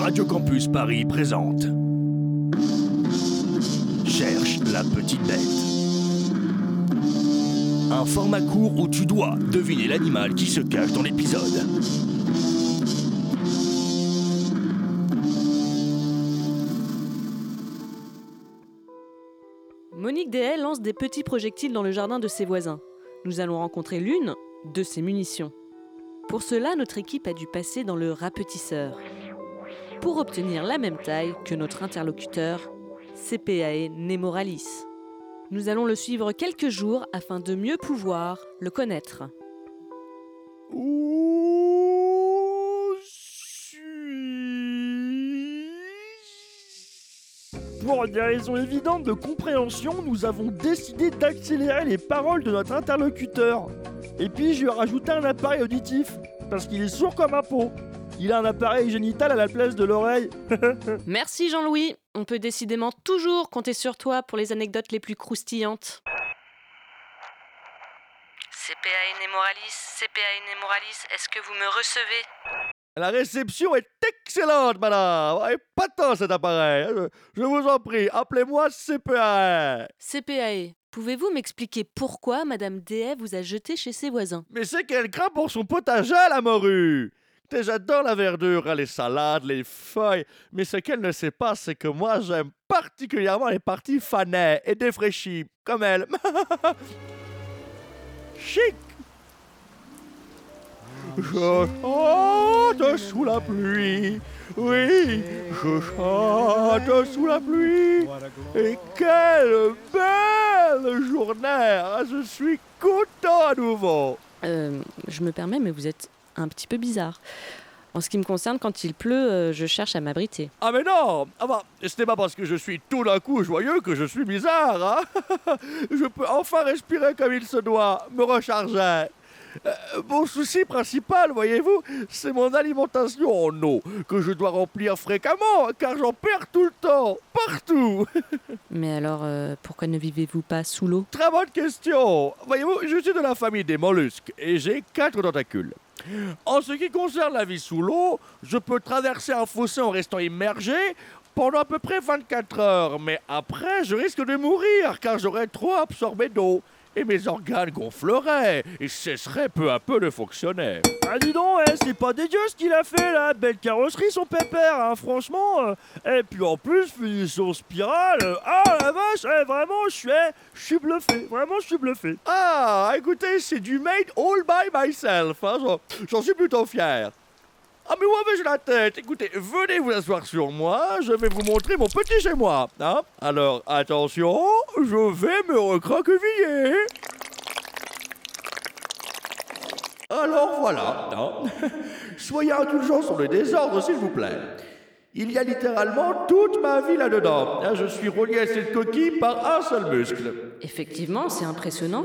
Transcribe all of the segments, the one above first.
Radio Campus Paris présente Cherche la petite bête. Un format court où tu dois deviner l'animal qui se cache dans l'épisode. Monique Dehaye lance des petits projectiles dans le jardin de ses voisins. Nous allons rencontrer l'une de ses munitions. Pour cela, notre équipe a dû passer dans le rapetisseur pour obtenir la même taille que notre interlocuteur, CPAE Nemoralis. Nous allons le suivre quelques jours afin de mieux pouvoir le connaître. Pour des raisons évidentes de compréhension, nous avons décidé d'accélérer les paroles de notre interlocuteur. Et puis je lui ai rajouté un appareil auditif, parce qu'il est sourd comme un pot. Il a un appareil génital à la place de l'oreille. Merci Jean-Louis. On peut décidément toujours compter sur toi pour les anecdotes les plus croustillantes. CPAE Nemoralis, CPAE Nemoralis, est-ce que vous me recevez? La réception est excellente, madame. Et pas tant cet appareil. Je, je vous en prie, appelez-moi CPA. CPAE, pouvez-vous m'expliquer pourquoi Madame Dehaye vous a jeté chez ses voisins? Mais c'est qu'elle craint pour son potager, la morue. Écoutez, J'adore la verdure, hein, les salades, les feuilles, mais ce qu'elle ne sait pas, c'est que moi j'aime particulièrement les parties fanées et défraîchies, comme elle. Chic Je chante sous la pluie, oui, je chante sous la pluie. Et quelle belle journée hein, Je suis content à nouveau Euh, je me permets, mais vous êtes un petit peu bizarre. En ce qui me concerne, quand il pleut, euh, je cherche à m'abriter. Ah mais non ah bah, Ce n'est pas parce que je suis tout d'un coup joyeux que je suis bizarre. hein? je peux enfin respirer comme il se doit, me recharger. Euh, mon souci principal, voyez-vous, c'est mon alimentation en eau, que je dois remplir fréquemment, car j'en perds tout le temps, partout. Mais alors, euh, pourquoi ne vivez-vous pas sous l'eau? Très bonne question. Voyez-vous, je suis de la famille des mollusques et j'ai quatre tentacules. En ce qui concerne la vie sous l'eau, je peux traverser un fossé en restant immergé pendant à peu près 24 heures, mais après je risque de mourir car j'aurais trop absorbé d'eau et mes organes gonfleraient et cesseraient peu à peu de fonctionner. Ah dis donc, eh, c'est pas dégueu ce qu'il a fait là, belle carrosserie son pépère, hein, franchement. euh. Et puis en plus, finition spirale, euh, ah la vache, eh, vraiment, je suis, eh, je suis bluffé, vraiment je suis bluffé. Ah, écoutez, c'est du made all by myself, hein, j'en- j'en suis plutôt fier. Ah mais où avais-je la tête? Écoutez, venez vous asseoir sur moi, je vais vous montrer mon petit chez moi. Hein Alors attention, je vais me recroqueviller. Alors voilà, hein. soyez indulgents sur le désordre s'il vous plaît. Il y a littéralement toute ma vie là-dedans. hein. Je suis relié à cette coquille par un seul muscle. Effectivement, c'est impressionnant.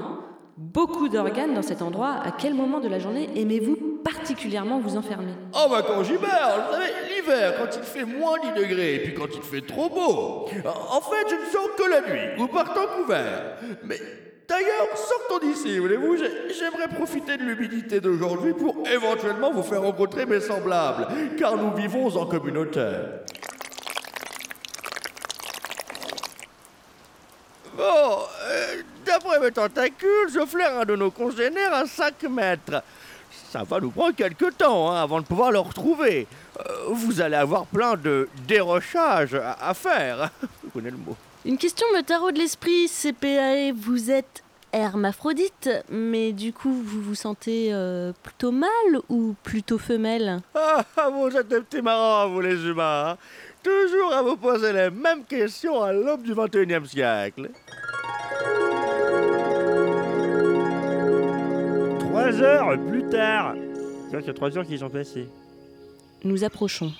Beaucoup d'organes dans cet endroit. À quel moment de la journée aimez-vous particulièrement vous enfermer Oh bah quand j'hiberne, vous savez, l'hiver, quand il fait moins 10 degrés, et puis quand il fait trop beau. En fait, je ne sors que la nuit, ou par temps couvert. Mais d'ailleurs, sortons d'ici, voulez-vous, j'ai- j'aimerais profiter de l'humidité d'aujourd'hui pour éventuellement vous faire rencontrer mes semblables, car nous vivons en communauté. Bon, euh, d'après mes tentacules, je flaire un de nos congénères à 5 mètres. Ça va nous prendre quelques temps hein, avant de pouvoir le retrouver. Euh, vous allez avoir plein de dérochages à, à faire. Vous connaissez le mot. Une question me taraude l'esprit, CPAE. Vous êtes hermaphrodite, mais du coup, vous vous sentez euh, plutôt mâle ou plutôt femelle? Ah, ah, vous êtes des petits marrants, vous les humains. hein. Toujours à vous poser les mêmes questions à l'aube du 21e siècle. Trois heures plus tard. Tiens, qu'il y a trois heures qui sont passées. Nous approchons.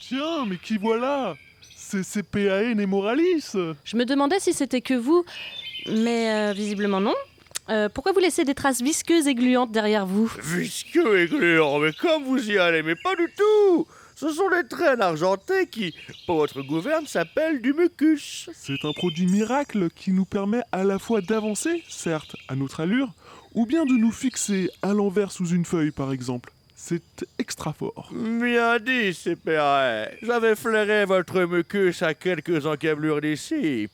Tiens, mais qui voilà? C'est CPAE Nemoralis Je me demandais si c'était que vous, mais euh, visiblement non. Euh, pourquoi vous laissez des traces visqueuses et gluantes derrière vous? Visqueux et gluant, mais comme vous y allez, mais pas du tout Ce sont des traînes argentées qui, pour votre gouverne, s'appellent du mucus. C'est un produit miracle qui nous permet à la fois d'avancer, certes, à notre allure, ou bien de nous fixer à l'envers sous une feuille, par exemple. C'est extra fort. Bien dit, CPA. J'avais flairé votre mucus à quelques encablures d'ici.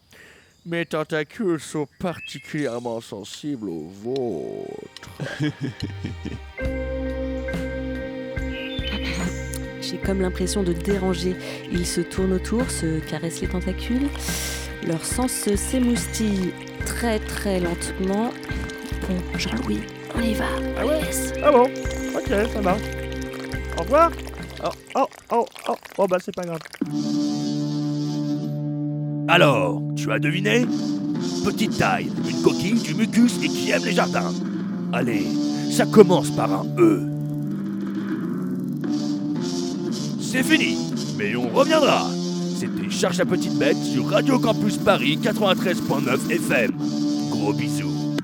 Mes tentacules sont particulièrement sensibles aux vôtres. J'ai comme l'impression de déranger. Ils se tournent autour, se caressent les tentacules. Leur sens s'émoustille très très lentement. Bon, Jean-Louis, on y va. Ah ouais Yes. Ah bon Ok, ça marche. Au revoir Oh, oh, oh, oh, oh bah c'est pas grave. Alors, tu as deviné? Petite taille, une coquille, du mucus et qui aime les jardins. Allez, ça commence par un E. C'est fini, mais on reviendra. C'était Charge à petite bête sur Radio Campus Paris 93.9 FM. Gros bisous.